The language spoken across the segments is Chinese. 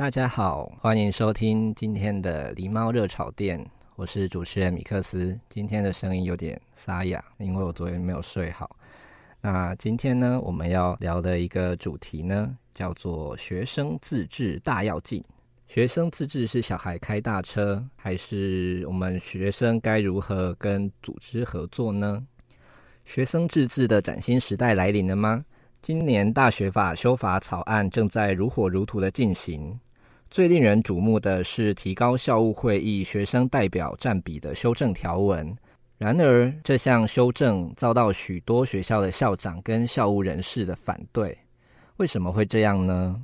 大家好，欢迎收听今天的狸猫热炒店，我是主持人米克斯。今天的声音有点沙哑，因为我昨天没有睡好。那今天呢，我们要聊的一个主题呢，叫做学生自治大跃进。学生自治是小孩开大车，还是我们学生该如何跟组织合作呢？学生自治的崭新时代来临了吗？今年大学法修法草案正在如火如荼的进行。最令人瞩目的是提高校务会议学生代表占比的修正条文。然而，这项修正遭到许多学校的校长跟校务人士的反对。为什么会这样呢？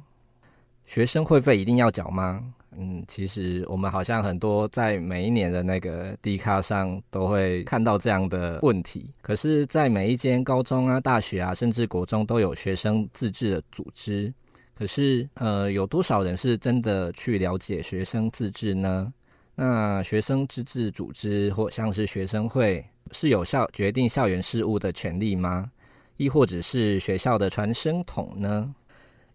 学生会费一定要缴吗？嗯，其实我们好像很多在每一年的那个 D 卡上都会看到这样的问题。可是，在每一间高中啊、大学啊，甚至国中都有学生自治的组织。可是，呃，有多少人是真的去了解学生自治呢？那学生自治组织或像是学生会，是有效决定校园事务的权利吗？亦或者是学校的传声筒呢？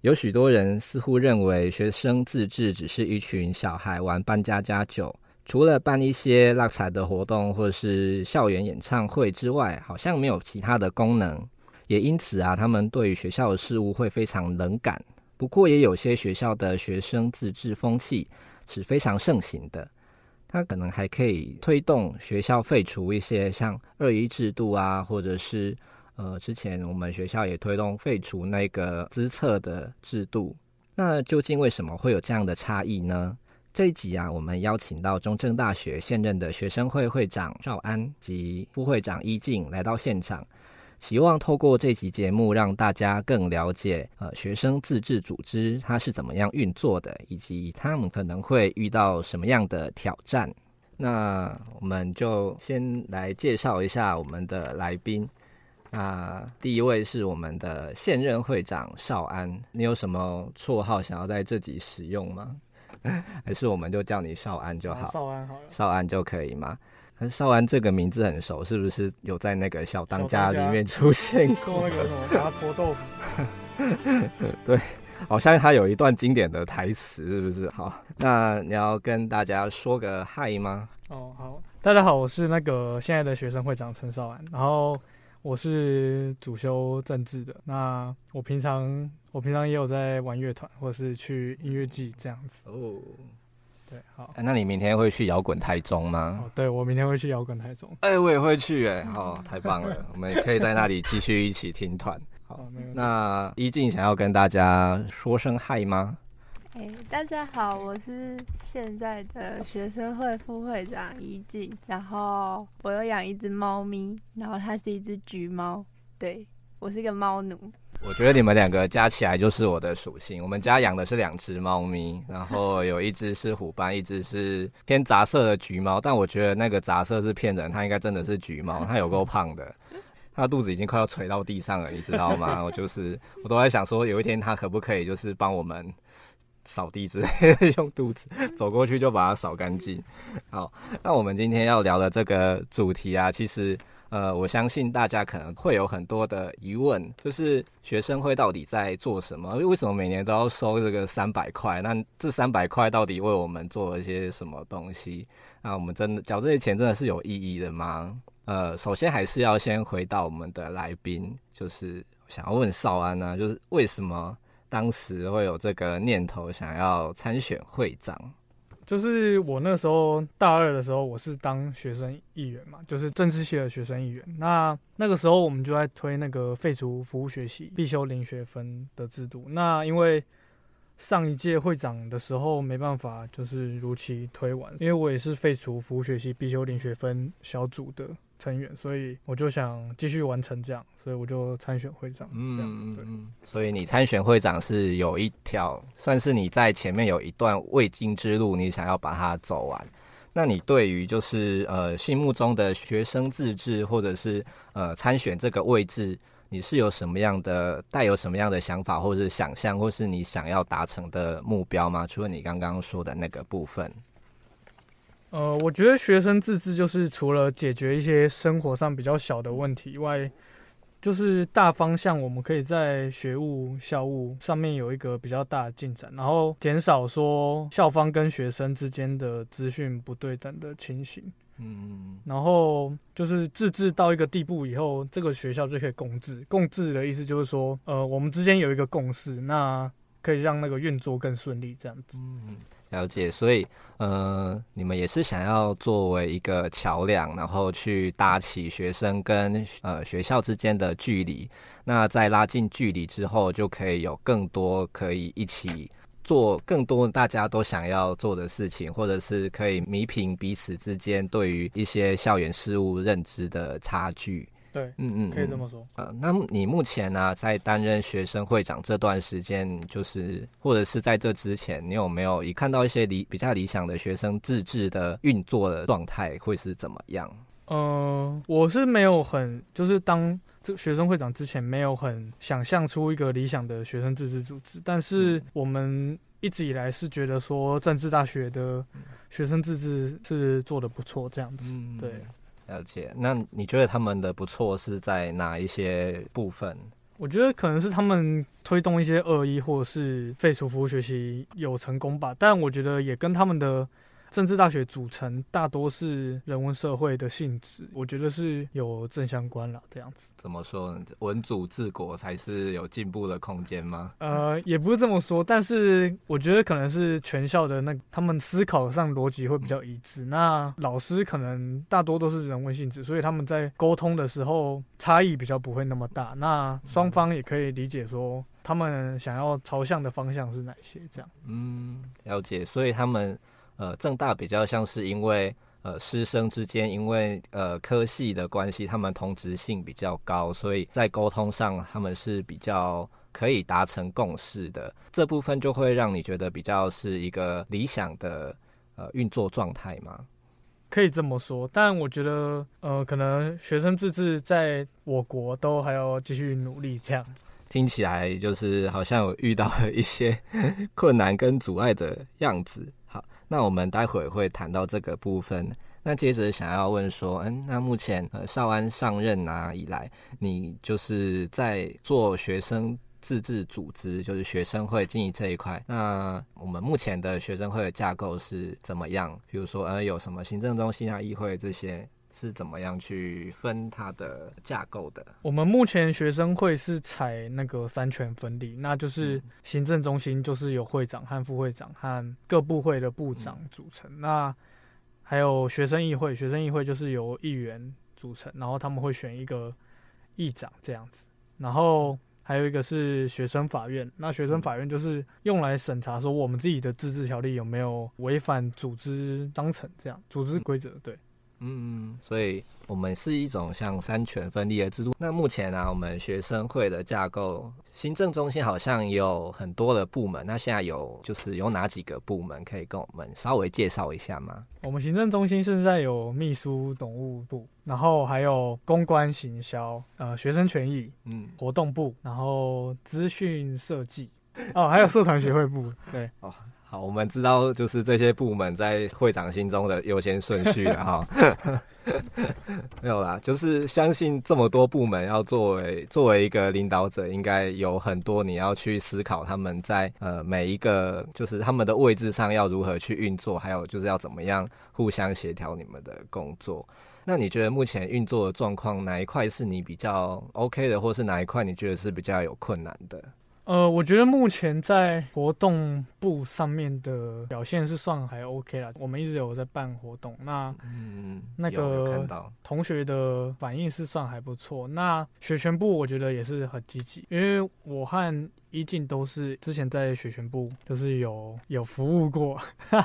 有许多人似乎认为学生自治只是一群小孩玩扮家家酒，除了办一些拉彩的活动或是校园演唱会之外，好像没有其他的功能。也因此啊，他们对于学校的事务会非常冷感。不过，也有些学校的学生自治风气是非常盛行的，它可能还可以推动学校废除一些像二一制度啊，或者是呃，之前我们学校也推动废除那个资策的制度。那究竟为什么会有这样的差异呢？这一集啊，我们邀请到中正大学现任的学生会会长赵安及副会长伊静来到现场。希望透过这集节目，让大家更了解呃学生自治组织它是怎么样运作的，以及他们可能会遇到什么样的挑战。那我们就先来介绍一下我们的来宾。那第一位是我们的现任会长少安，你有什么绰号想要在这集使用吗？还是我们就叫你少安就好？少安好了，少安就可以吗？邵安这个名字很熟，是不是有在那个小当家里面出现 过？那个什么麻婆豆腐？对，好像他有一段经典的台词，是不是？好，那你要跟大家说个嗨吗？哦，好，大家好，我是那个现在的学生会长陈邵安，然后我是主修政治的。那我平常我平常也有在玩乐团，或者是去音乐季这样子。哦。对，好。那你明天会去摇滚台中吗？哦，对，我明天会去摇滚台中。哎、欸，我也会去，哎，好，太棒了，我们也可以在那里继续一起听团。好，哦、那一静想要跟大家说声嗨吗？哎、欸，大家好，我是现在的学生会副会长一静，然后我有养一只猫咪，然后它是一只橘猫，对，我是一个猫奴。我觉得你们两个加起来就是我的属性。我们家养的是两只猫咪，然后有一只是虎斑，一只是偏杂色的橘猫。但我觉得那个杂色是骗人，它应该真的是橘猫。它有够胖的，它肚子已经快要垂到地上了，你知道吗？我就是我都在想说，有一天它可不可以就是帮我们扫地之类的，用肚子走过去就把它扫干净。好，那我们今天要聊的这个主题啊，其实。呃，我相信大家可能会有很多的疑问，就是学生会到底在做什么？为什么每年都要收这个三百块？那这三百块到底为我们做了一些什么东西？那我们真的缴这些钱真的是有意义的吗？呃，首先还是要先回到我们的来宾，就是想要问邵安呢，就是为什么当时会有这个念头想要参选会长？就是我那时候大二的时候，我是当学生议员嘛，就是政治系的学生议员。那那个时候我们就在推那个废除服务学习必修零学分的制度。那因为上一届会长的时候没办法，就是如期推完，因为我也是废除服务学习必修零学分小组的。成员，所以我就想继续完成这样，所以我就参选会长。嗯嗯嗯。所以你参选会长是有一条，算是你在前面有一段未经之路，你想要把它走完。那你对于就是呃心目中的学生自治，或者是呃参选这个位置，你是有什么样的带有什么样的想法，或者是想象，或是你想要达成的目标吗？除了你刚刚说的那个部分。呃，我觉得学生自治就是除了解决一些生活上比较小的问题以外，就是大方向我们可以在学务校务上面有一个比较大的进展，然后减少说校方跟学生之间的资讯不对等的情形。嗯，然后就是自治到一个地步以后，这个学校就可以共治。共治的意思就是说，呃，我们之间有一个共识，那可以让那个运作更顺利，这样子。嗯。了解，所以呃，你们也是想要作为一个桥梁，然后去搭起学生跟呃学校之间的距离。那在拉近距离之后，就可以有更多可以一起做更多大家都想要做的事情，或者是可以弥平彼此之间对于一些校园事务认知的差距。对，嗯嗯，可以这么说。呃，那你目前呢、啊，在担任学生会长这段时间，就是或者是在这之前，你有没有一看到一些理比较理想的学生自治的运作的状态会是怎么样？嗯、呃，我是没有很，就是当这个学生会长之前，没有很想象出一个理想的学生自治组织。但是我们一直以来是觉得说，政治大学的学生自治是做的不错，这样子，嗯、对。了解，那你觉得他们的不错是在哪一些部分？我觉得可能是他们推动一些恶意，或是废除服务学习有成功吧，但我觉得也跟他们的。政治大学组成大多是人文社会的性质，我觉得是有正相关了。这样子怎么说呢？文组治国才是有进步的空间吗？呃，也不是这么说，但是我觉得可能是全校的那他们思考上逻辑会比较一致。嗯。那老师可能大多都是人文性质，所以他们在沟通的时候差异比较不会那么大。那双方也可以理解说他们想要朝向的方向是哪些，这样。嗯，了解。所以他们。呃，正大比较像是因为呃师生之间因为呃科系的关系，他们同质性比较高，所以在沟通上他们是比较可以达成共识的。这部分就会让你觉得比较是一个理想的呃运作状态吗？可以这么说，但我觉得呃可能学生自治在我国都还要继续努力这样子。听起来就是好像有遇到了一些 困难跟阻碍的样子。那我们待会会谈到这个部分。那接着想要问说，嗯，那目前呃少安上任啊以来，你就是在做学生自治组织，就是学生会经营这一块。那我们目前的学生会的架构是怎么样？比如说，呃，有什么行政中心啊、议会这些？是怎么样去分它的架构的？我们目前学生会是采那个三权分立，那就是行政中心就是由会长和副会长和各部会的部长组成。嗯、那还有学生议会，学生议会就是由议员组成，然后他们会选一个议长这样子。然后还有一个是学生法院，那学生法院就是用来审查说我们自己的自治条例有没有违反组织章程这样组织规则，对。嗯，所以我们是一种像三权分立的制度。那目前呢、啊，我们学生会的架构，行政中心好像有很多的部门。那现在有就是有哪几个部门可以跟我们稍微介绍一下吗？我们行政中心现在有秘书、总务部，然后还有公关行销、呃学生权益、嗯活动部，然后资讯设计，哦还有社团协会部，对哦。好，我们知道就是这些部门在会长心中的优先顺序了哈。没有啦，就是相信这么多部门要作为作为一个领导者，应该有很多你要去思考他们在呃每一个就是他们的位置上要如何去运作，还有就是要怎么样互相协调你们的工作。那你觉得目前运作的状况哪一块是你比较 OK 的，或是哪一块你觉得是比较有困难的？呃，我觉得目前在活动部上面的表现是算还 OK 啦。我们一直有在办活动，那嗯，那个同学的反应是算还不错。那学全部我觉得也是很积极，因为我和一静都是之前在学全部就是有有服务过。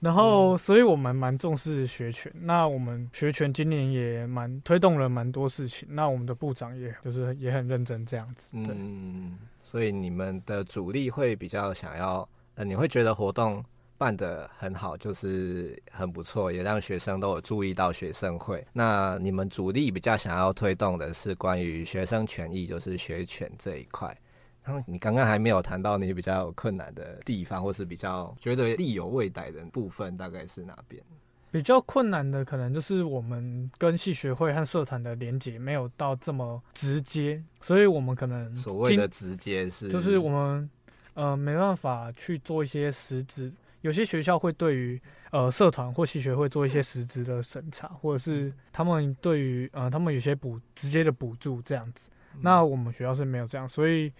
然后，所以我们蛮重视学权。那我们学权今年也蛮推动了蛮多事情。那我们的部长也就是也很认真这样子。对。嗯，所以你们的主力会比较想要，呃，你会觉得活动办得很好，就是很不错，也让学生都有注意到学生会。那你们主力比较想要推动的是关于学生权益，就是学权这一块。然后你刚刚还没有谈到你比较有困难的地方，或是比较觉得力有未逮的部分，大概是哪边？比较困难的可能就是我们跟系学会和社团的连接没有到这么直接，所以我们可能所谓的直接是就是我们呃没办法去做一些实质。有些学校会对于呃社团或系学会做一些实质的审查，或者是他们对于呃他们有些补直接的补助这样子。那我们学校是没有这样，所以。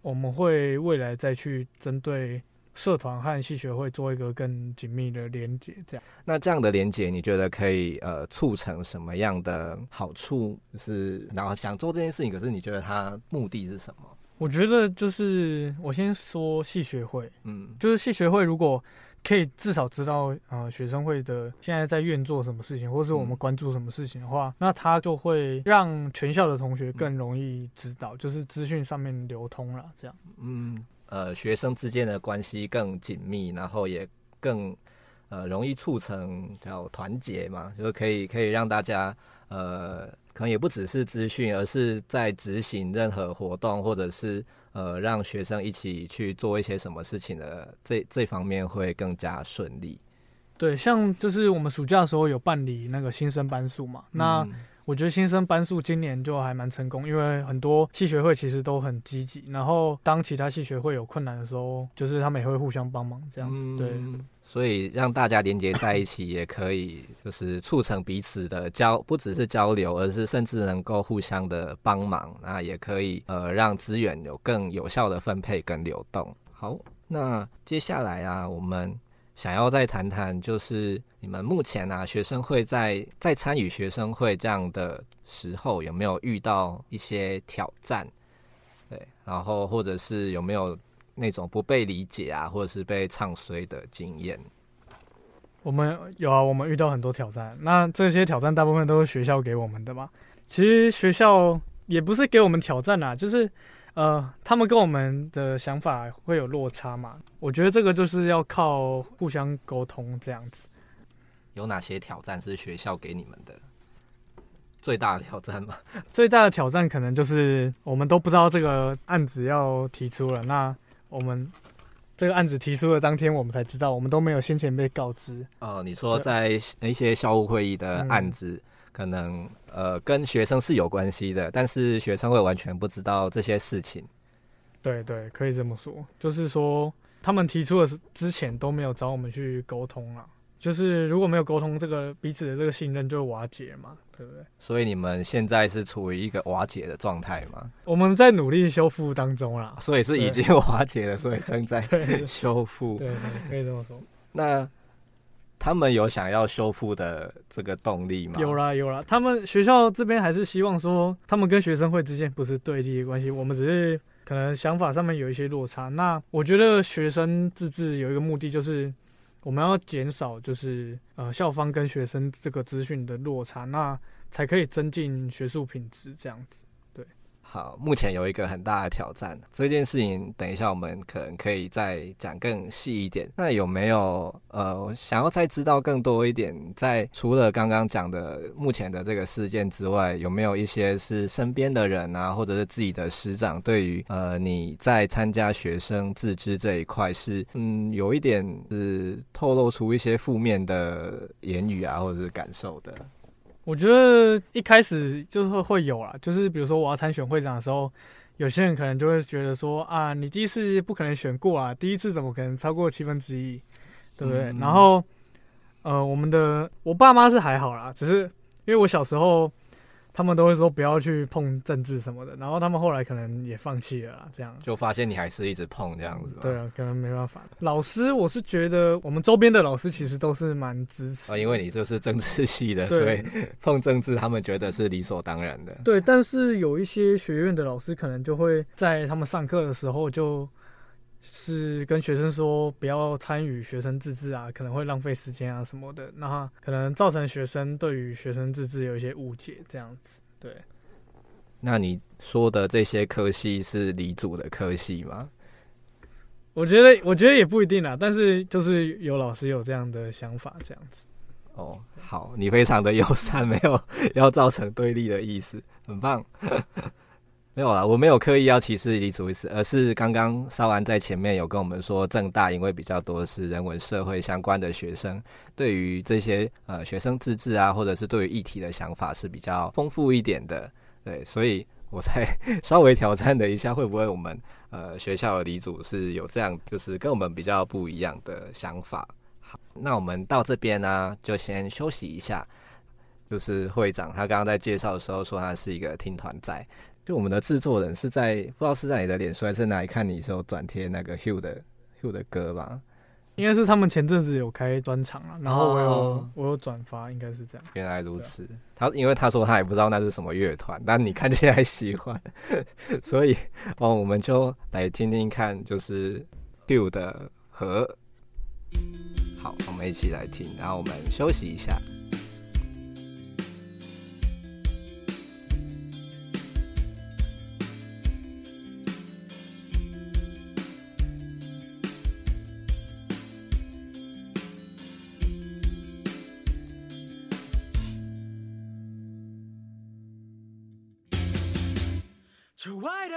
我们会未来再去针对社团和系学会做一个更紧密的连接，这样。那这样的连接，你觉得可以呃促成什么样的好处？就是然后想做这件事情，可是你觉得它目的是什么？我觉得就是我先说系学会，嗯，就是系学会如果。可以至少知道，呃，学生会的现在在院做什么事情，或是我们关注什么事情的话，嗯、那他就会让全校的同学更容易知道，嗯、就是资讯上面流通了，这样。嗯，呃，学生之间的关系更紧密，然后也更呃容易促成叫团结嘛，就是可以可以让大家呃，可能也不只是资讯，而是在执行任何活动或者是。呃，让学生一起去做一些什么事情的这这方面会更加顺利。对，像就是我们暑假的时候有办理那个新生班数嘛，那。嗯我觉得新生班宿今年就还蛮成功，因为很多系学会其实都很积极，然后当其他系学会有困难的时候，就是他们也会互相帮忙这样子。对，所以让大家连接在一起，也可以就是促成彼此的交，不只是交流，而是甚至能够互相的帮忙，那也可以呃让资源有更有效的分配跟流动。好，那接下来啊，我们。想要再谈谈，就是你们目前啊，学生会在在参与学生会这样的时候，有没有遇到一些挑战？对，然后或者是有没有那种不被理解啊，或者是被唱衰的经验？我们有啊，我们遇到很多挑战。那这些挑战大部分都是学校给我们的嘛？其实学校也不是给我们挑战啊，就是。呃，他们跟我们的想法会有落差嘛？我觉得这个就是要靠互相沟通这样子。有哪些挑战是学校给你们的最大的挑战吗？最大的挑战可能就是我们都不知道这个案子要提出了，那我们这个案子提出的当天，我们才知道，我们都没有先前被告知。哦，你说在一些校务会议的案子，嗯、可能。呃，跟学生是有关系的，但是学生会完全不知道这些事情。对对，可以这么说，就是说他们提出的之前都没有找我们去沟通了，就是如果没有沟通，这个彼此的这个信任就瓦解嘛，对不对？所以你们现在是处于一个瓦解的状态吗？我们在努力修复当中啦，所以是已经瓦解了，所以正在 修复。对，对，可以这么说。那。他们有想要修复的这个动力吗？有啦有啦，他们学校这边还是希望说，他们跟学生会之间不是对立的关系，我们只是可能想法上面有一些落差。那我觉得学生自治有一个目的，就是我们要减少就是呃校方跟学生这个资讯的落差，那才可以增进学术品质这样子。好，目前有一个很大的挑战，这件事情等一下我们可能可以再讲更细一点。那有没有呃想要再知道更多一点？在除了刚刚讲的目前的这个事件之外，有没有一些是身边的人啊，或者是自己的师长对于呃你在参加学生自知这一块是嗯有一点是透露出一些负面的言语啊，或者是感受的？我觉得一开始就是会有啦，就是比如说我要参选会长的时候，有些人可能就会觉得说啊，你第一次不可能选过啊，第一次怎么可能超过七分之一，对不对？嗯、然后，呃，我们的我爸妈是还好啦，只是因为我小时候。他们都会说不要去碰政治什么的，然后他们后来可能也放弃了啦，这样就发现你还是一直碰这样子。对啊，可能没办法。老师，我是觉得我们周边的老师其实都是蛮支持啊，因为你就是政治系的，所以碰政治他们觉得是理所当然的。对，但是有一些学院的老师可能就会在他们上课的时候就是跟学生说不要参与学生自治啊，可能会浪费时间啊什么的，那可能造成学生对于学生自治有一些误解，这样子。对，那你说的这些科系是理组的科系吗？我觉得，我觉得也不一定啦，但是就是有老师有这样的想法，这样子。哦，好，你非常的友善，没有要造成对立的意思，很棒。没有啦，我没有刻意要歧视李组意思，而是刚刚稍安在前面有跟我们说，正大因为比较多是人文社会相关的学生，对于这些呃学生自治啊，或者是对于议题的想法是比较丰富一点的，对，所以我才稍微挑战了一下，会不会我们呃学校的李组是有这样，就是跟我们比较不一样的想法。好，那我们到这边呢，就先休息一下。就是会长他刚刚在介绍的时候说他是一个听团仔。就我们的制作人是在不知道是在你的脸书还是哪里看你时候转贴那个 Hugh 的 Hugh 的歌吧？应该是他们前阵子有开专场了，然后我有、哦、我有转发，应该是这样。原来如此，他因为他说他也不知道那是什么乐团，但你看起来喜欢，所以哦，我们就来听听看，就是 Hugh 的和。好，我们一起来听，然后我们休息一下。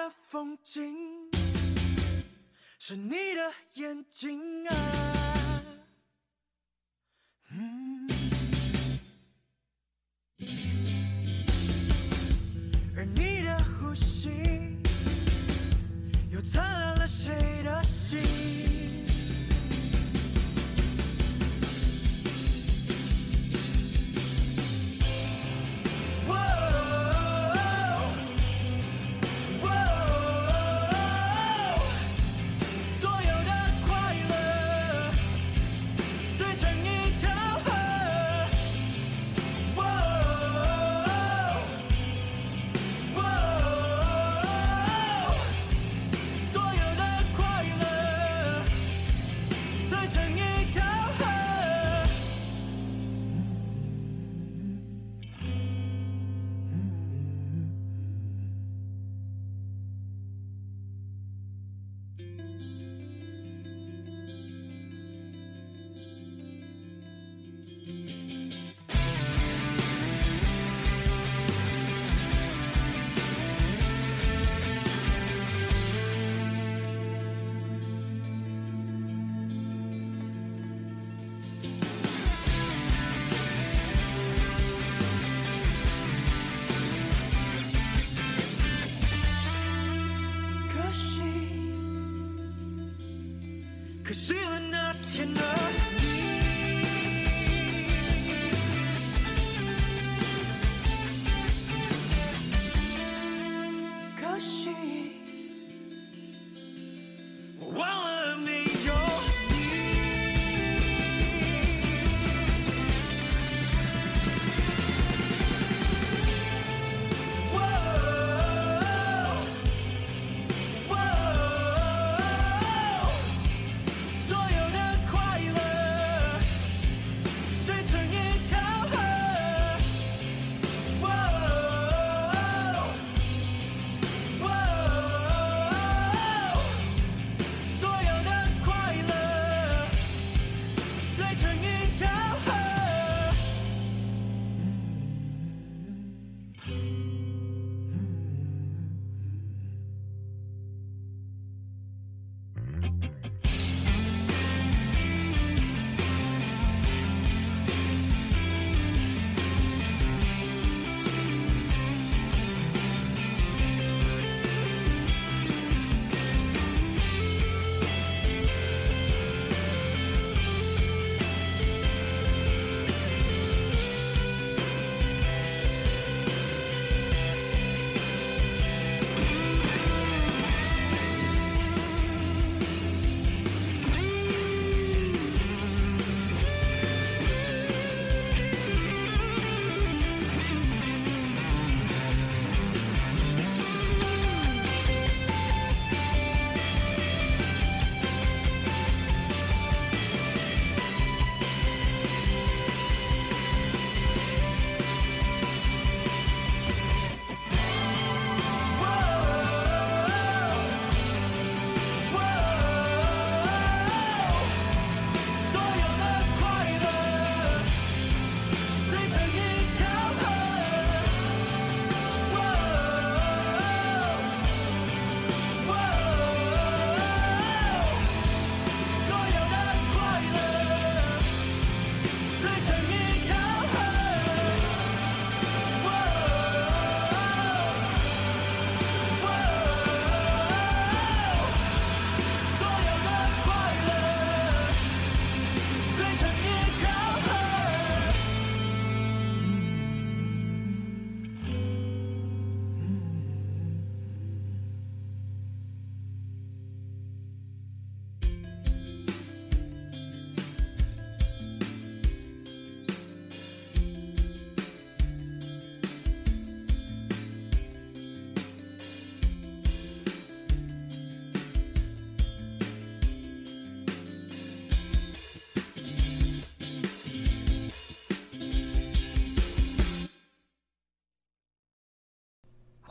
风景是你的眼睛啊，而你的呼吸又灿烂了谁的心？天的。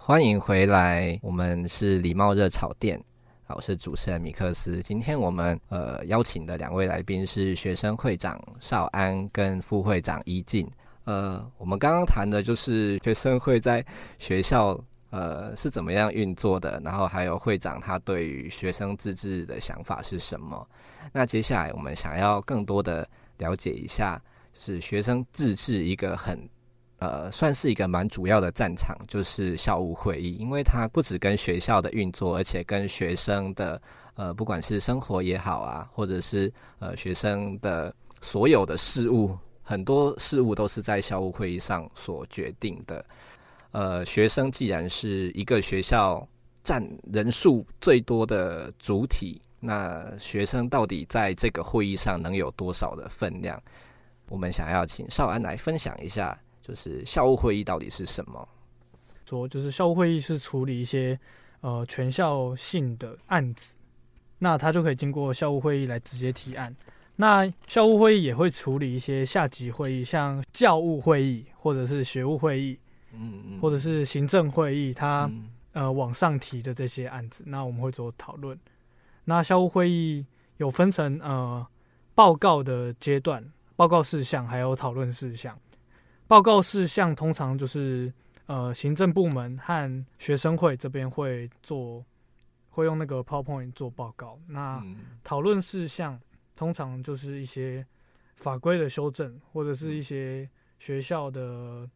欢迎回来，我们是礼貌热炒店，好，我是主持人米克斯。今天我们呃邀请的两位来宾是学生会长绍安跟副会长宜静。呃，我们刚刚谈的就是学生会在学校呃是怎么样运作的，然后还有会长他对于学生自治的想法是什么。那接下来我们想要更多的了解一下，是学生自治一个很。呃，算是一个蛮主要的战场，就是校务会议，因为它不只跟学校的运作，而且跟学生的呃，不管是生活也好啊，或者是呃学生的所有的事物，很多事物都是在校务会议上所决定的。呃，学生既然是一个学校占人数最多的主体，那学生到底在这个会议上能有多少的分量？我们想要请少安来分享一下。就是校务会议到底是什么？说就是校务会议是处理一些呃全校性的案子，那他就可以经过校务会议来直接提案。那校务会议也会处理一些下级会议，像教务会议或者是学务会议，嗯嗯，或者是行政会议，他呃往上提的这些案子，那我们会做讨论。那校务会议有分成呃报告的阶段，报告事项还有讨论事项。报告事项通常就是呃行政部门和学生会这边会做，会用那个 PowerPoint 做报告。那讨论事项通常就是一些法规的修正，或者是一些学校的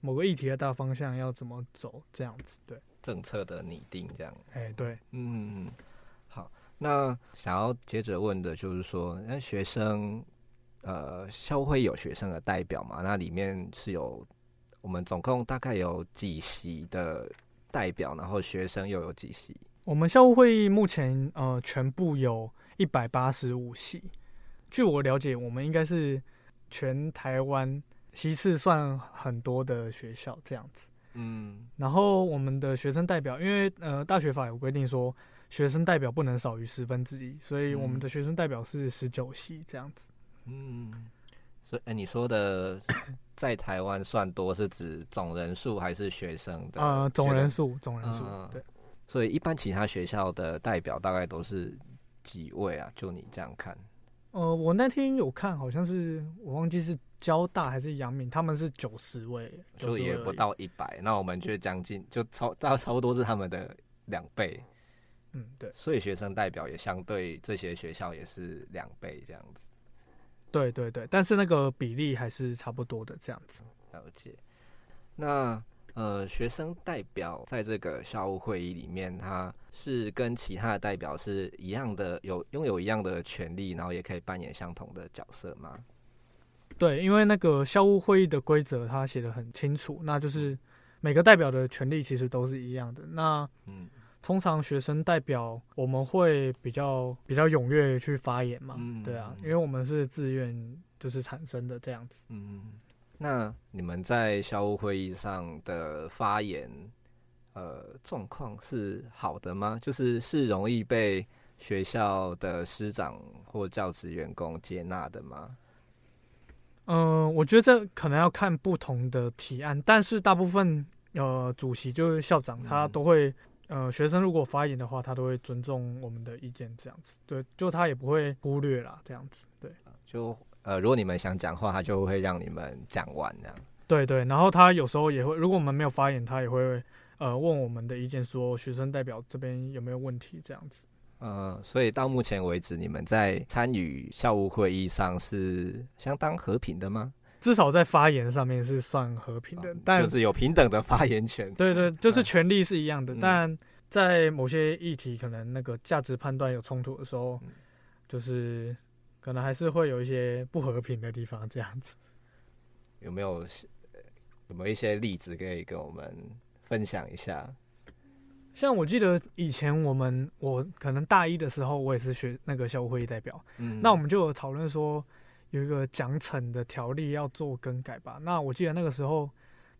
某个议题的大方向要怎么走这样子。对，政策的拟定这样。哎、欸，对，嗯，好。那想要接着问的就是说，那学生。呃，校会有学生的代表嘛？那里面是有我们总共大概有几席的代表，然后学生又有几席？我们校务会议目前呃全部有一百八十五席。据我了解，我们应该是全台湾席次算很多的学校这样子。嗯，然后我们的学生代表，因为呃大学法有规定说学生代表不能少于十分之一，所以我们的学生代表是十九席这样子。嗯，所以哎，你说的在台湾算多，是指总人数还是学生的？呃，总人数，总人数。对。所以一般其他学校的代表大概都是几位啊？就你这样看？呃，我那天有看，好像是我忘记是交大还是阳明，他们是九十位，就也不到一百。那我们就将近就超大差不多是他们的两倍。嗯，对。所以学生代表也相对这些学校也是两倍这样子。对对对，但是那个比例还是差不多的这样子。了解。那呃，学生代表在这个校务会议里面，他是跟其他的代表是一样的，有拥有一样的权利，然后也可以扮演相同的角色吗？对，因为那个校务会议的规则他写的很清楚，那就是每个代表的权利其实都是一样的。那嗯。通常学生代表我们会比较比较踊跃去发言嘛，嗯，对啊，因为我们是自愿就是产生的这样子。嗯，那你们在校务会议上的发言，呃，状况是好的吗？就是是容易被学校的师长或教职员工接纳的吗？嗯，呃，我觉得这可能要看不同的提案，但是大部分呃主席就是校长他都会。呃，学生如果发言的话，他都会尊重我们的意见，这样子。对，就他也不会忽略啦，这样子。对，就呃，如果你们想讲话，他就会让你们讲完这样。对对，然后他有时候也会，如果我们没有发言，他也会呃问我们的意见，说学生代表这边有没有问题，这样子。呃，所以到目前为止，你们在参与校务会议上是相当和平的吗？至少在发言上面是算和平的，但就是有平等的发言权。对对，就是权利是一样的，嗯，但在某些议题可能那个价值判断有冲突的时候，就是可能还是会有一些不和平的地方。这样子有没有有没有一些例子可以跟我们分享一下？像我记得以前我们我可能大一的时候，我也是学那个校务会议代表，嗯，那我们就有讨论说。有一个奖惩的条例要做更改吧？那我记得那个时候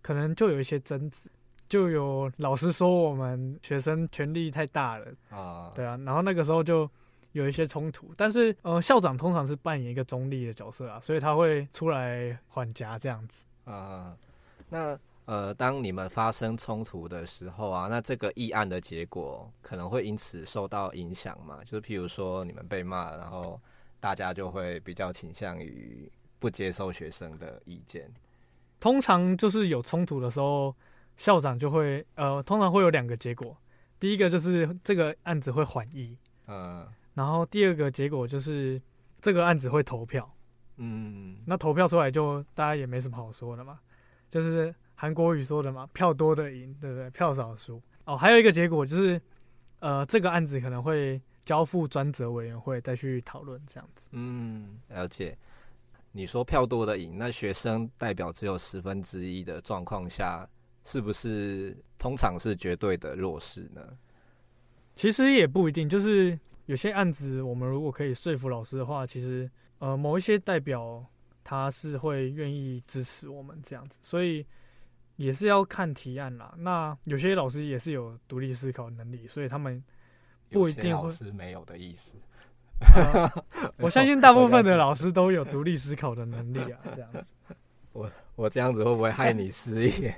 可能就有一些争执，就有老师说我们学生权力太大了啊，对啊，然后那个时候就有一些冲突。但是呃，校长通常是扮演一个中立的角色啊，所以他会出来缓颊这样子啊。那呃，当你们发生冲突的时候啊，那这个议案的结果可能会因此受到影响嘛？就是譬如说你们被骂，然后大家就会比较倾向于不接受学生的意见。通常就是有冲突的时候，校长就会呃，通常会有两个结果。第一个就是这个案子会缓议，嗯，然后第二个结果就是这个案子会投票，嗯，那投票出来就大家也没什么好说的嘛，就是韩国语说的嘛，票多的赢，对不对？票少输。哦，还有一个结果就是，呃，这个案子可能会交付专责委员会再去讨论，这样子。嗯，了解。你说票多的赢，那学生代表只有十分之一的状况下。是不是通常是绝对的弱势呢？其实也不一定，就是有些案子，我们如果可以说服老师的话，其实呃某一些代表他是会愿意支持我们这样子，所以也是要看提案啦。那有些老师也是有独立思考能力，所以他们不一定会是没有的意思。呃、我相信大部分的老师都有独立思考的能力啊，这样子。我我这样子会不会害你失业？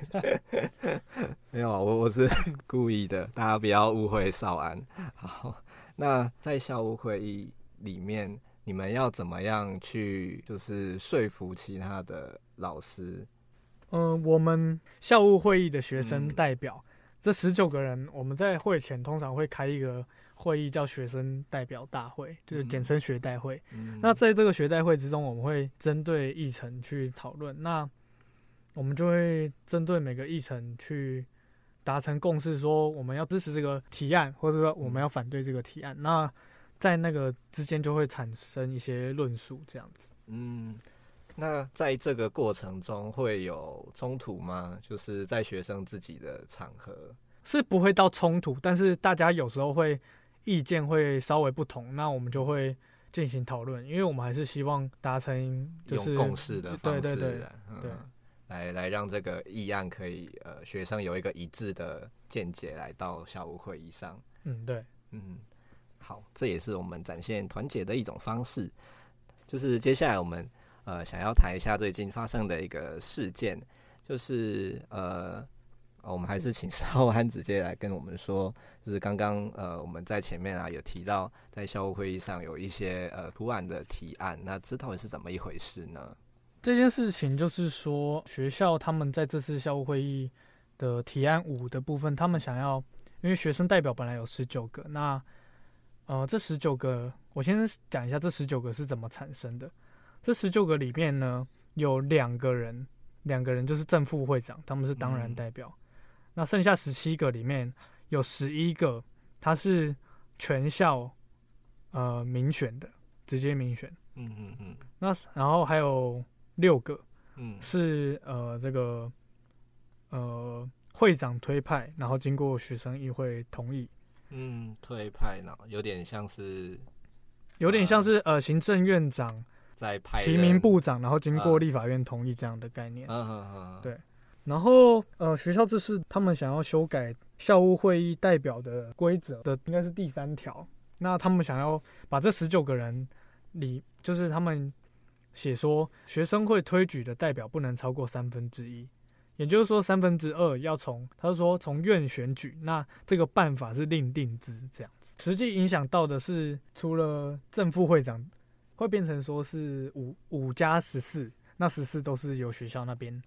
没有，我我是故意的，大家不要误会少安。好，那在校务会议里面，你们要怎么样去就是说服其他的老师？嗯、呃，我们校务会议的学生代表、嗯、这十九个人，我们在会前通常会开一个会议，叫学生代表大会，就是简称学代会。嗯、那在这个学代会之中，我们会针对议程去讨论。那我们就会针对每个议程去达成共识，说我们要支持这个提案，或者说我们要反对这个提案。那在那个之间就会产生一些论述，这样子。嗯，那在这个过程中会有冲突吗？就是在学生自己的场合是不会到冲突，但是大家有时候会。意见会稍微不同，那我们就会进行讨论，因为我们还是希望达成就是共识的方式，对对对，嗯、对，来来让这个议案可以呃学生有一个一致的见解来到校务会议上。嗯，对，嗯，好，这也是我们展现团结的一种方式。就是接下来我们呃想要谈一下最近发生的一个事件，就是呃。我们还是请 少安直接来跟我们说，就是刚刚呃我们在前面啊有提到，在校务会议上有一些呃突然的提案，那这到底是怎么一回事呢？这件事情就是说，学校他们在这次校务会议的提案五的部分，他们想要，因为学生代表本来有十九个，那呃这十九个，我先讲一下这十九个是怎么产生的。这十九个里面呢，有两个人，两个人就是正副会长，他们是当然代表。嗯那剩下十七个里面有十一个，他是全校呃民选的，直接民选。嗯嗯嗯。那然后还有六个，嗯，是呃这个呃会长推派，然后经过学生议会同意。嗯，推派呢，有点像是，有点像是呃行政院长在派提名部长，然后经过立法院同意这样的概念。嗯嗯嗯，对。然后，呃，学校这是他们想要修改校务会议代表的规则的，应该是第三条。那他们想要把这十九个人里，就是他们写说，学生会推举的代表不能超过三分之一，也就是说三分之二要从，他说从院选举。那这个办法是另定之这样子。实际影响到的是，除了正副会长，会变成说是五五加十四，那十四都是由学校那边。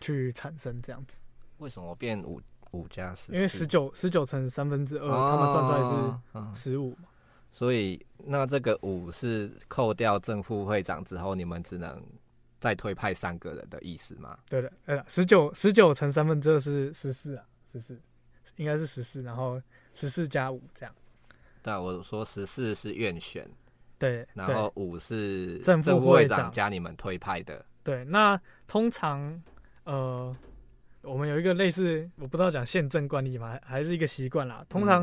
去产生这样子，为什么变五五加十？因为十九十九乘三分之二，他们算出来是十五嘛。所以那这个五是扣掉正副会长之后，你们只能再推派三个人的意思吗？对的，呃，十九十九乘三分之二是十四啊，十四应该是十四，然后十四加五这样。对啊，我说十四是院选，对，然后五是正副会长加你们推派的。对，那通常。呃，我们有一个类似，我不知道讲宪政惯例嘛，还是一个习惯啦。通常，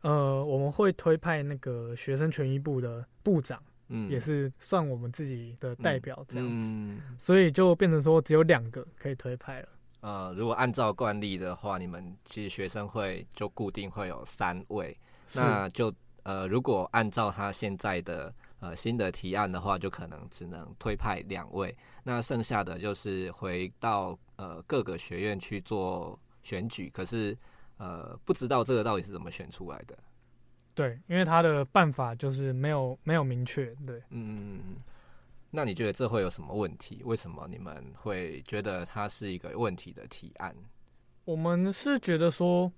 嗯、呃，我们会推派那个学生权益部的部长，嗯，也是算我们自己的代表这样子，嗯嗯、所以就变成说只有两个可以推派了。呃，如果按照惯例的话，你们其实学生会就固定会有三位，那就呃，如果按照他现在的呃新的提案的话，就可能只能推派两位，那剩下的就是回到呃各个学院去做选举，可是呃不知道这个到底是怎么选出来的。对，因为他的办法就是没有没有明确。对，嗯嗯嗯，那你觉得这会有什么问题？为什么你们会觉得它是一个问题的提案？我们是觉得说，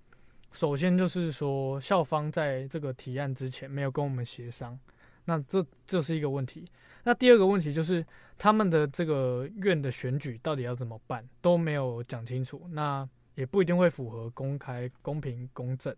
首先就是说校方在这个提案之前没有跟我们协商，那这这是一个问题。那第二个问题就是他们的这个院的选举到底要怎么办都没有讲清楚，那也不一定会符合公开、公平、公正。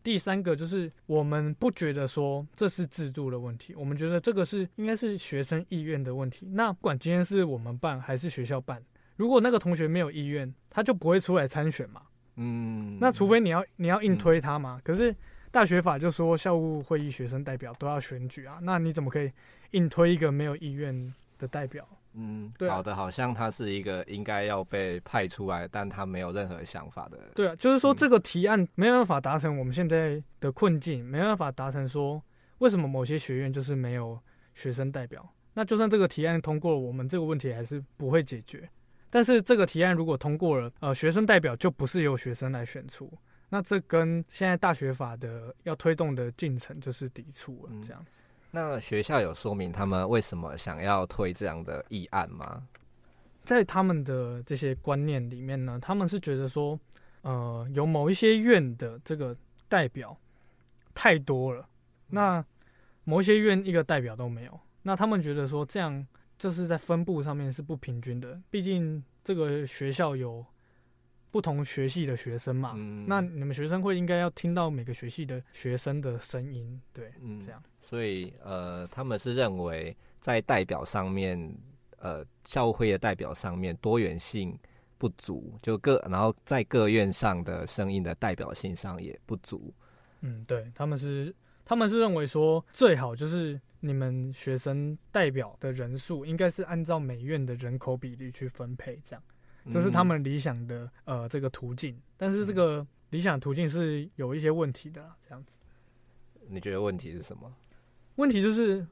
第三个就是我们不觉得说这是制度的问题，我们觉得这个是应该是学生意愿的问题。那不管今天是我们办还是学校办，如果那个同学没有意愿，他就不会出来参选嘛。嗯，那除非你要你要硬推他嘛。可是大学法就说校务会议学生代表都要选举啊，那你怎么可以硬推一个没有意愿的代表？嗯，对啊，搞得好像他是一个应该要被派出来，但他没有任何想法的。对啊，就是说这个提案没办法达成我们现在的困境，没办法达成说为什么某些学院就是没有学生代表。那就算这个提案通过了，我们这个问题还是不会解决。但是这个提案如果通过了，呃，学生代表就不是由学生来选出，那这跟现在大学法的要推动的进程就是抵触了，这样子。嗯那学校有说明他们为什么想要推这样的议案吗？在他们的这些观念里面呢，他们是觉得说，呃，有某一些院的这个代表太多了，那某一些院一个代表都没有，那他们觉得说这样就是在分布上面是不平均的，毕竟这个学校有。不同学系的学生嘛，嗯，那你们学生会应该要听到每个学系的学生的声音，对，嗯，这样。所以，呃，他们是认为在代表上面，呃，校会的代表上面多元性不足，就各，然后在各院上的声音的代表性上也不足。嗯，对，他们是，他们是认为说最好就是你们学生代表的人数应该是按照每院的人口比例去分配，这样。这是他们理想的呃这个途径，但是这个理想途径是有一些问题的，这样子。你觉得问题是什么？问题就是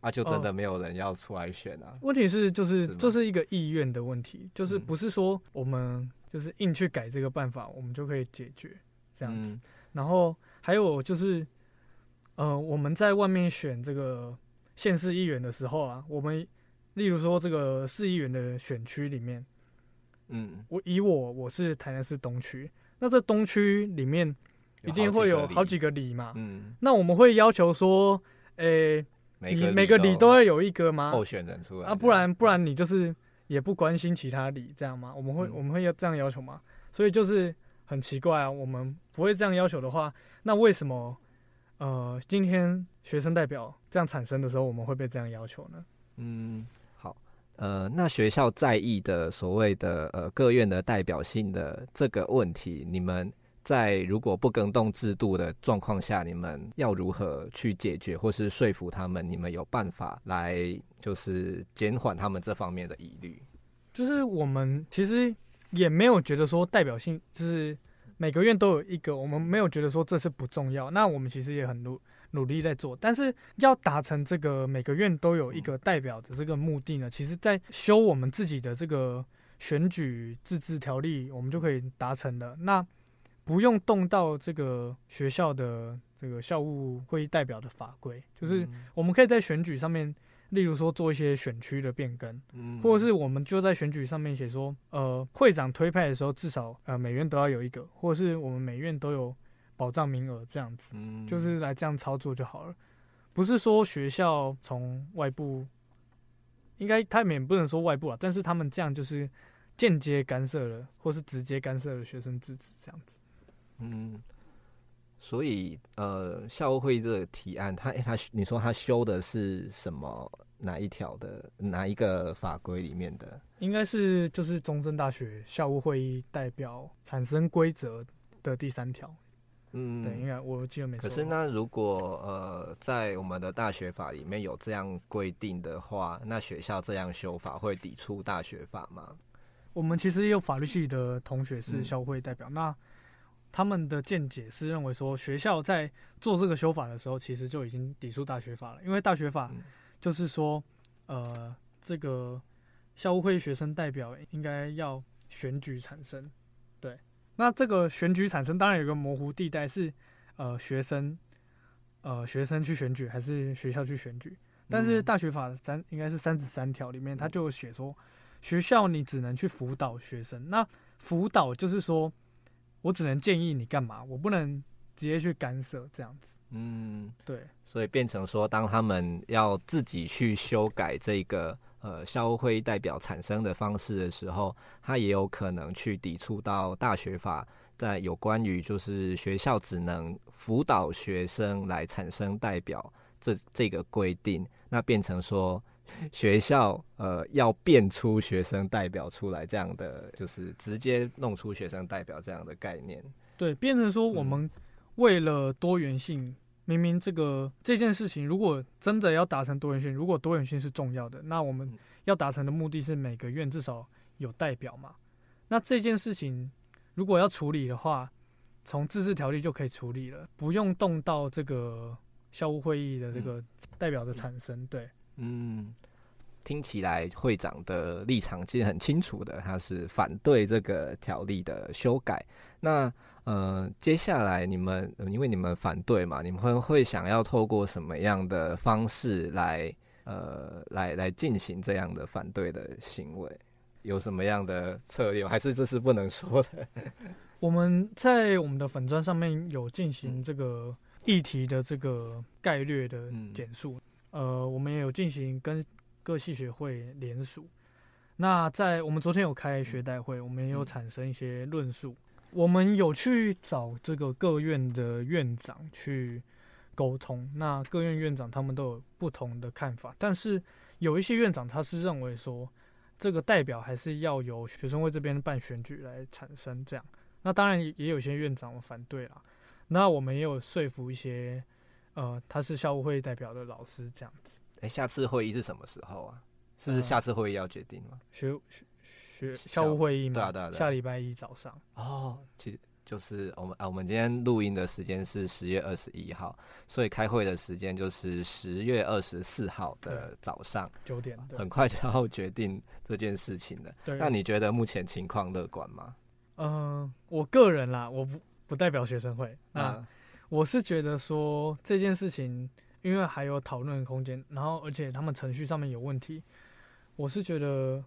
啊，就真的没有人要出来选啊？问题是就是这是一个意愿的问题，就是不是说我们就是硬去改这个办法，我们就可以解决这样子。然后还有就是呃我们在外面选这个县市议员的时候啊，我们例如说这个市议员的选区里面。嗯，我以我我是台南市东区，那这东区里面一定会有好几个里嘛，嗯，那我们会要求说，诶、欸，你每个里都要有一个吗？候选人出来啊，不然不然你就是也不关心其他里这样吗？我们会、嗯、我们会要这样要求吗？所以就是很奇怪啊，我们不会这样要求的话，那为什么呃今天学生代表这样产生的时候，我们会被这样要求呢？嗯。好呃，那学校在意的所谓的呃各院的代表性的这个问题，你们在如果不更动制度的状况下，你们要如何去解决，或是说服他们？你们有办法来就是减缓他们这方面的疑虑？就是我们其实也没有觉得说代表性，就是每个院都有一个，我们没有觉得说这是不重要。那我们其实也很努。努力在做，但是要达成这个每个院都有一个代表的这个目的呢，其实，在修我们自己的这个选举自治条例，我们就可以达成了。那不用动到这个学校的这个校务会议代表的法规，就是我们可以在选举上面，例如说做一些选区的变更，或者是我们就在选举上面写说，呃，会长推派的时候，至少呃每院都要有一个，或者是我们每院都有。保障名额这样子，就是来这样操作就好了，不是说学校从外部，应该他们也不能说外部啊，但是他们这样就是间接干涉了，或是直接干涉了学生自治这样子。嗯，所以呃，校务会议这个提案，他他你说他修的是什么？哪一条的哪一个法规里面的？应该是就是中正大学校务会议代表产生规则的第三条。嗯，对，应该我记得没错。可是那如果呃，在我们的大学法里面有这样规定的话，那学校这样修法会抵触大学法吗？我们其实也有法律系的同学是校会代表，嗯、那他们的见解是认为说，学校在做这个修法的时候，其实就已经抵触大学法了，因为大学法就是说，呃，这个校务会学生代表应该要选举产生。对，那这个选举产生当然有个模糊地带是，呃，学生，呃，学生去选举还是学校去选举？但是大学法三应该是三十三条里面，他就写说，学校你只能去辅导学生。那辅导就是说。我只能建议你干嘛，我不能直接去干涉这样子。嗯，对，所以变成说，当他们要自己去修改这个呃校务会代表产生的方式的时候，他也有可能去抵触到大学法在有关于就是学校只能辅导学生来产生代表这这个规定，那变成说。学校呃要变出学生代表出来，这样的就是直接弄出学生代表这样的概念。对，变成说我们为了多元性，嗯、明明这个这件事情，如果真的要达成多元性，如果多元性是重要的，那我们要达成的目的是每个院至少有代表嘛。那这件事情如果要处理的话，从自治条例就可以处理了，不用动到这个校务会议的这个代表的产生。对。嗯，听起来会长的立场其实很清楚的，他是反对这个条例的修改。那呃，接下来你们因为你们反对嘛，你们会会想要透过什么样的方式来呃来来进行这样的反对的行为？有什么样的策略？还是这是不能说的？我们在我们的粉砖上面有进行这个议题的这个概略的简述。嗯呃，我们也有进行跟各系学会联署。那在我们昨天有开学代会，我们也有产生一些论述。我们有去找这个各院的院长去沟通。那各院院长他们都有不同的看法，但是有一些院长他是认为说，这个代表还是要由学生会这边办选举来产生这样。那当然也有些院长反对了。那我们也有说服一些。呃，他是校务会代表的老师这样子。哎、欸，下次会议是什么时候啊？是下次会议要决定吗？学学学校务会议吗？对啊对啊对啊。下礼拜一早上。哦，其实就是我们啊，我们今天录音的时间是十月二十一号，所以开会的时间就是十月二十四号的早上九点，很快就要决定这件事情了。对。那你觉得目前情况乐观吗？嗯、呃，我个人啦，我不不代表学生会啊。我是觉得说这件事情，因为还有讨论的空间，然后而且他们程序上面有问题，我是觉得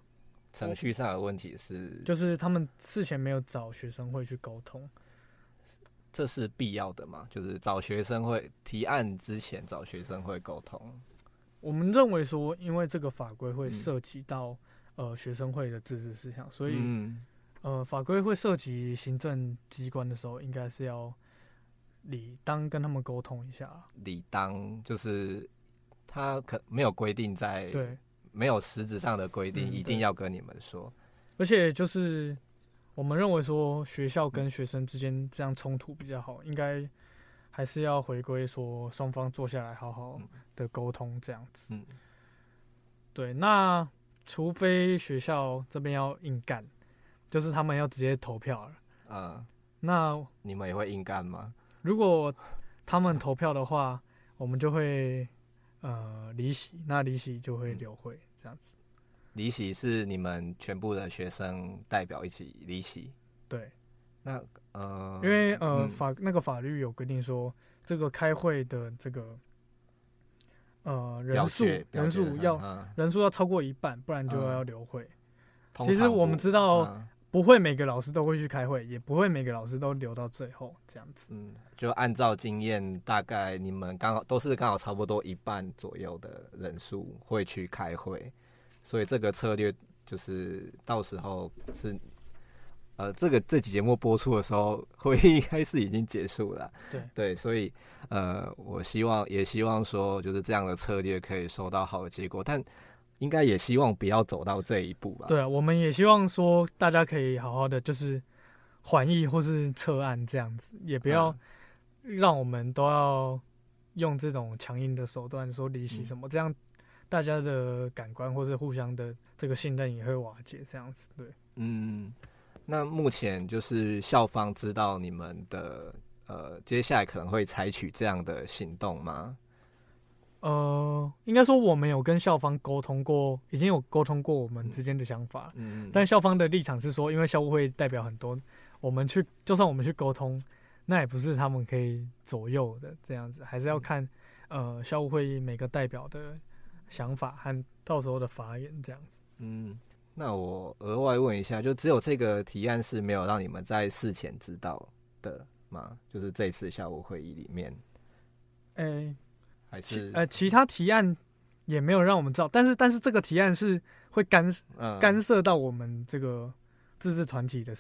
程序上的问题是，就是他们事前没有找学生会去沟通，这是必要的嘛？就是找学生会提案之前找学生会沟通。我们认为说，因为这个法规会涉及到、嗯、呃学生会的自治事项，所以、嗯、呃法规会涉及行政机关的时候，应该是要。理当跟他们沟通一下。理当就是他可没有规定在，对，没有实质上的规定一定要跟你们说。而且就是我们认为说学校跟学生之间这样冲突比较好，应该还是要回归说双方坐下来好好的沟通这样子。嗯，对。那除非学校这边要硬干，就是他们要直接投票了。啊，那你们也会硬干吗？如果他们投票的话，我们就会呃离席，那离席就会留会这样子。离席是你们全部的学生代表一起离席。对，那呃，因为呃、嗯、法那个法律有规定说，这个开会的这个呃人数人数要、嗯、人数要超过一半，不然就要留会。嗯、其实我们知道。嗯不会每个老师都会去开会，也不会每个老师都留到最后这样子。嗯，就按照经验，大概你们刚好都是刚好差不多一半左右的人数会去开会，所以这个策略就是到时候是，呃，这个这期节目播出的时候，会议应该是已经结束了。对对，所以呃，我希望也希望说，就是这样的策略可以收到好的结果，但。应该也希望不要走到这一步吧。对啊，我们也希望说大家可以好好的，就是缓议或是撤案这样子，也不要让我们都要用这种强硬的手段说离席什么，嗯、这样大家的感官或是互相的这个信任也会瓦解这样子。对，嗯，那目前就是校方知道你们的呃，接下来可能会采取这样的行动吗？呃，应该说我们有跟校方沟通过，已经有沟通过我们之间的想法。嗯，但校方的立场是说，因为校务会代表很多，我们去就算我们去沟通，那也不是他们可以左右的，这样子还是要看呃校务会每个代表的想法和到时候的发言这样子。嗯。那我额外问一下，就只有这个提案是没有让你们在事前知道的吗？就是这次校务会议里面，诶、欸，还是呃，其他提案也没有让我们知道，但是但是这个提案是会干、嗯、干涉到我们这个自治团体的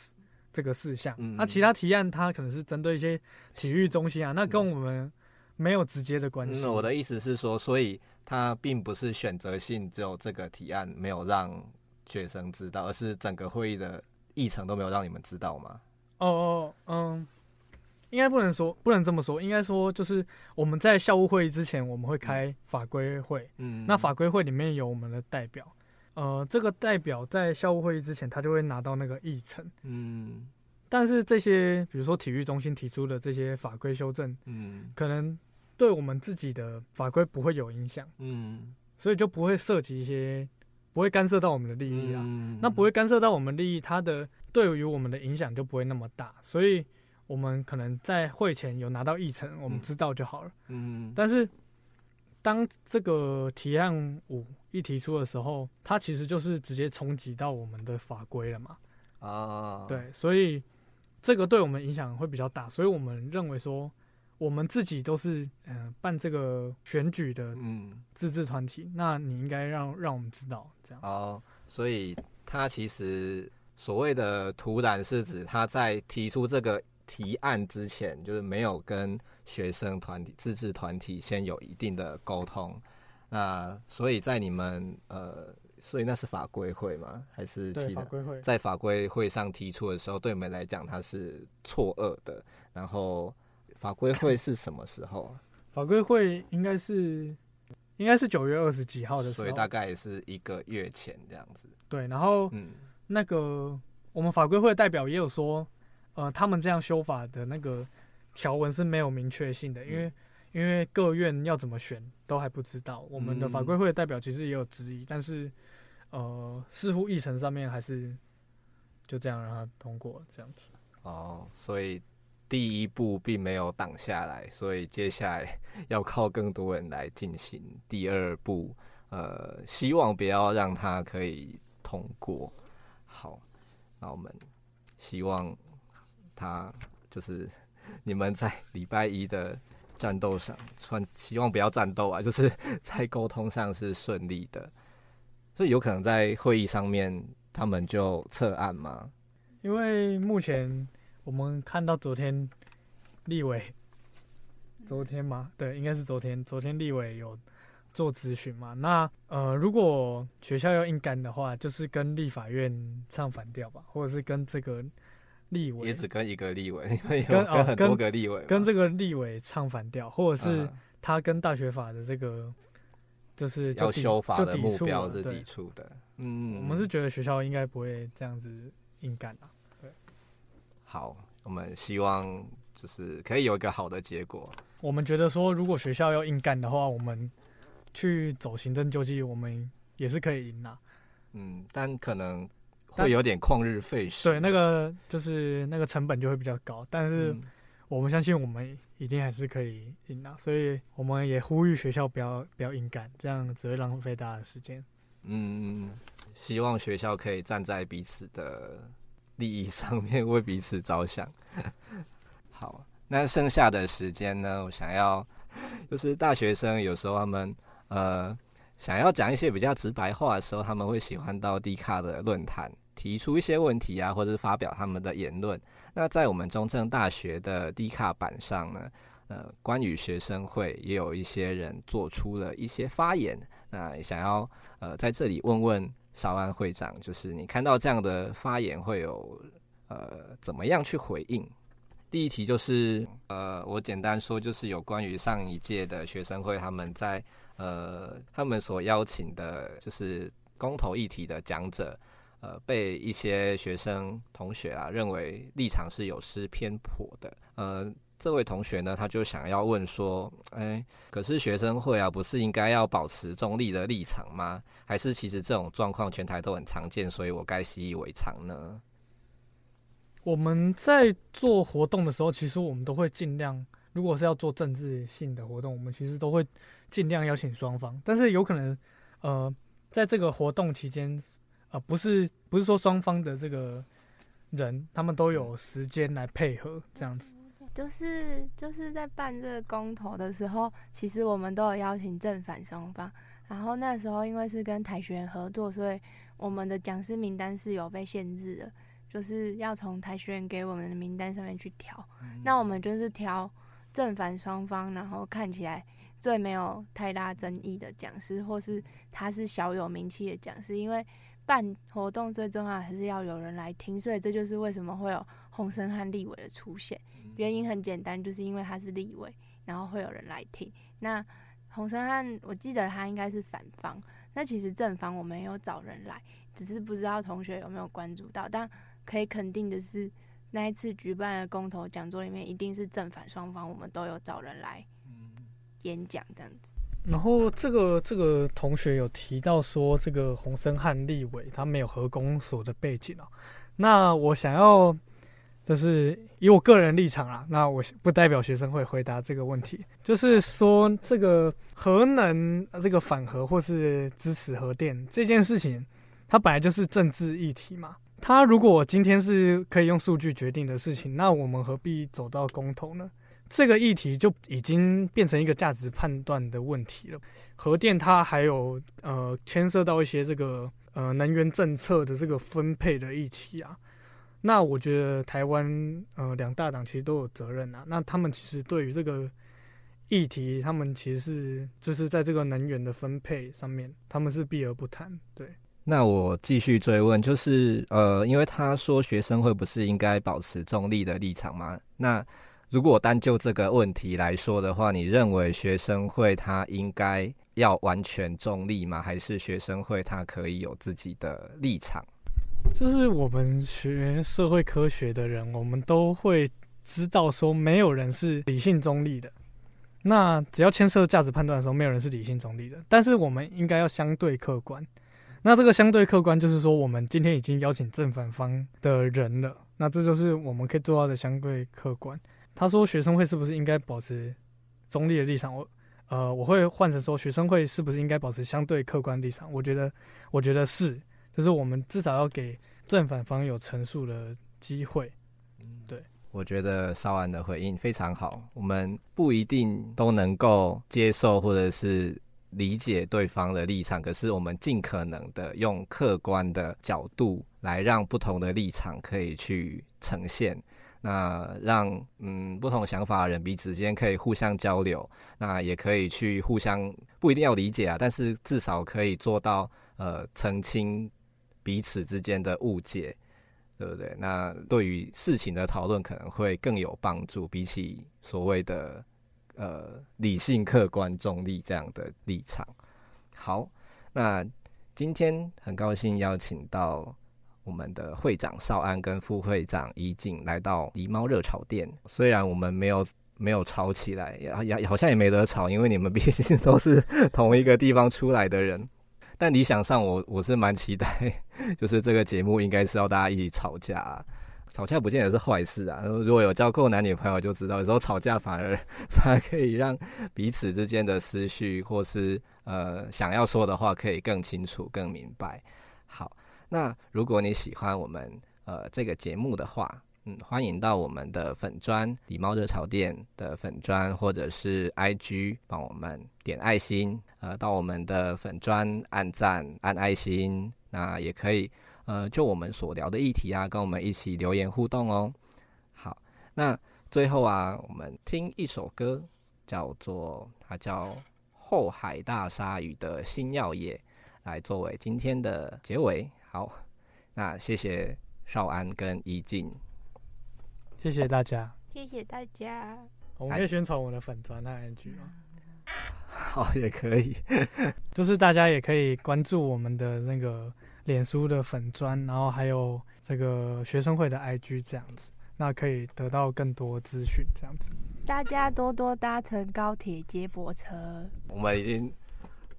这个事项。那、嗯啊、其他提案它可能是针对一些体育中心啊，那跟我们没有直接的关系、嗯。我的意思是说，所以它并不是选择性，只有这个提案没有让。学生知道，而是整个会议的议程都没有让你们知道吗？哦哦，嗯，应该不能说，不能这么说，应该说就是我们在校务会议之前，我们会开法规会，嗯，那法规会里面有我们的代表，呃，这个代表在校务会议之前，他就会拿到那个议程，嗯，但是这些比如说体育中心提出的这些法规修正，嗯，可能对我们自己的法规不会有影响，嗯，所以就不会涉及一些。不会干涉到我们的利益啊，嗯、那不会干涉到我们利益，它的对于我们的影响就不会那么大，所以我们可能在会前有拿到议程，我们知道就好了。嗯，但是当这个提案五一提出的时候，它其实就是直接冲击到我们的法规了嘛。啊，对，所以这个对我们影响会比较大，所以我们认为说。我们自己都是嗯、呃、办这个选举的嗯自治团体，嗯、那你应该让让我们知道这样哦。所以他其实所谓的突然是指他在提出这个提案之前，就是没有跟学生团体自治团体先有一定的沟通。那所以在你们呃，所以那是法规会吗？还是其他法规会？在法规会上提出的时候，对你们来讲它是错愕的，然后。法规会是什么时候？法规会应该是应该是九月二十几号的时候，所以大概也是一个月前这样子。对，然后嗯，那个我们法规会的代表也有说，呃，他们这样修法的那个条文是没有明确性的，因为因为各院要怎么选都还不知道。我们的法规会的代表其实也有质疑，但是呃，似乎议程上面还是就这样让他通过了这样子。哦，所以。第一步并没有挡下来，所以接下来 要靠更多人来进行第二步。呃，希望不要让它可以通过。好，那我们希望他就是你们在礼拜一的战斗上，算希望不要战斗啊，就是在沟通上是顺利的。所以有可能在会议上面他们就撤案吗？因为目前。我们看到昨天立委，昨天吗？对，应该是昨天。昨天立委有做咨询嘛？那呃，如果学校要硬干的话，就是跟立法院唱反调吧，或者是跟这个立委也只跟一个立委，因为有跟很多个立委，跟这个立委唱反调，或者是他跟大学法的这个就是要修法的目标是抵触的。嗯，我们是觉得学校应该不会这样子硬干啊。对好，我们希望就是可以有一个好的结果。我们觉得说，如果学校要硬干的话，我们去走行政救济，我们也是可以赢的。嗯，但可能会有点旷日费时。对，那个就是那个成本就会比较高。但是我们相信，我们一定还是可以赢的。所以我们也呼吁学校不要不要硬干，这样只会浪费大家的时间。嗯，希望学校可以站在彼此的。利益上面为彼此着想。好，那剩下的时间呢？我想要就是大学生有时候他们呃想要讲一些比较直白话的时候，他们会喜欢到 D 卡的论坛提出一些问题啊，或者是发表他们的言论。那在我们中正大学的 D 卡版上呢，呃，关于学生会也有一些人做出了一些发言。那想要呃在这里问问。少安会长，就是你看到这样的发言会有呃怎么样去回应？第一题就是呃我简单说，就是有关于上一届的学生会他们在呃他们所邀请的，就是公投议题的讲者，呃被一些学生同学啊认为立场是有失偏颇的。呃，这位同学呢，他就想要问说，哎，可是学生会啊，不是应该要保持中立的立场吗？还是其实这种状况全台都很常见，所以我该习以为常呢？我们在做活动的时候，其实我们都会尽量，如果是要做政治性的活动，我们其实都会尽量邀请双方。但是有可能，呃，在这个活动期间，呃，不是不是说双方的这个人他们都有时间来配合这样子。就是就是在办这个公投的时候，其实我们都有邀请正反双方。然后那时候因为是跟台学院合作，所以我们的讲师名单是有被限制的。就是要从台学院给我们的名单上面去挑，嗯，那我们就是挑正反双方，然后看起来最没有太大争议的讲师，或是他是小有名气的讲师。因为办活动最重要还是要有人来听，所以这就是为什么会有洪申翰立委的出现。原因很简单，就是因为他是立委，然后会有人来听。那洪申翰，我记得他应该是反方，那其实正方我们也有找人来，只是不知道同学有没有关注到，但。可以肯定的是，那一次举办的公投讲座里面，一定是正反双方，我们都有找人来演讲这样子。然后这个这个同学有提到说，这个洪申翰立委他没有核工所的背景哦。那我想要就是以我个人立场啊，那我不代表学生会回答这个问题，就是说这个核能这个反核或是支持核电这件事情，它本来就是政治议题嘛。它如果今天是可以用数据决定的事情，那我们何必走到公投呢？这个议题就已经变成一个价值判断的问题了。核电它还有呃牵涉到一些这个呃能源政策的这个分配的议题啊。那我觉得台湾呃两大党其实都有责任啊。那他们其实对于这个议题，他们其实是就是在这个能源的分配上面，他们是避而不谈。对。那我继续追问，就是呃，因为他说学生会不是应该保持中立的立场吗？那如果单就这个问题来说的话，你认为学生会他应该要完全中立吗？还是学生会他可以有自己的立场？就是我们学社会科学的人，我们都会知道说，没有人是理性中立的。那只要牵涉价值判断的时候，没有人是理性中立的。但是我们应该要相对客观。那这个相对客观，就是说我们今天已经邀请正反方的人了，那这就是我们可以做到的相对客观。他说学生会是不是应该保持中立的立场？我呃，我会换成说学生会是不是应该保持相对客观立场？我觉得，我觉得是，就是我们至少要给正反方有陈述的机会。对，我觉得少安的回应非常好。我们不一定都能够接受，或者是。理解对方的立场，可是我们尽可能的用客观的角度来让不同的立场可以去呈现，那让嗯不同想法的人彼此间可以互相交流，那也可以去互相不一定要理解啊，但是至少可以做到呃澄清彼此之间的误解，对不对？那对于事情的讨论可能会更有帮助，比起所谓的。呃，理性、客观、中立这样的立场。好，那今天很高兴邀请到我们的会长少安跟副会长怡静来到狸猫热炒店。虽然我们没有没有吵起来，也也好像也没得吵，因为你们毕竟都是同一个地方出来的人。但理想上我，我我是蛮期待，就是这个节目应该是要大家一起吵架啊。吵架不见得是坏事啊！如果有交过男女朋友，就知道有时候吵架反而 反而可以让彼此之间的思绪或是呃想要说的话可以更清楚、更明白。好，那如果你喜欢我们呃这个节目的话，嗯，欢迎到我们的粉专礼貌热潮店的粉专或者是 IG 帮我们点爱心，呃，到我们的粉专按赞按爱心，那也可以。呃，就我们所聊的议题啊，跟我们一起留言互动哦。好，那最后啊，我们听一首歌，叫做它叫《后海大鲨鱼的新药业》，来作为今天的结尾。好，那谢谢少安跟怡静，谢谢大家，谢谢大家。我们可以宣传我的粉砖那 IG 吗？好，也可以，就是大家也可以关注我们的那个。脸书的粉砖，然后还有这个学生会的 IG 这样子，那可以得到更多资讯这样子。大家多多搭乘高铁接驳车。我们已经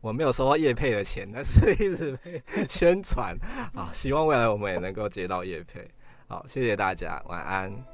我没有收到叶配的钱，但是一直被宣传啊，希望未来我们也能够接到叶配。好，谢谢大家，晚安。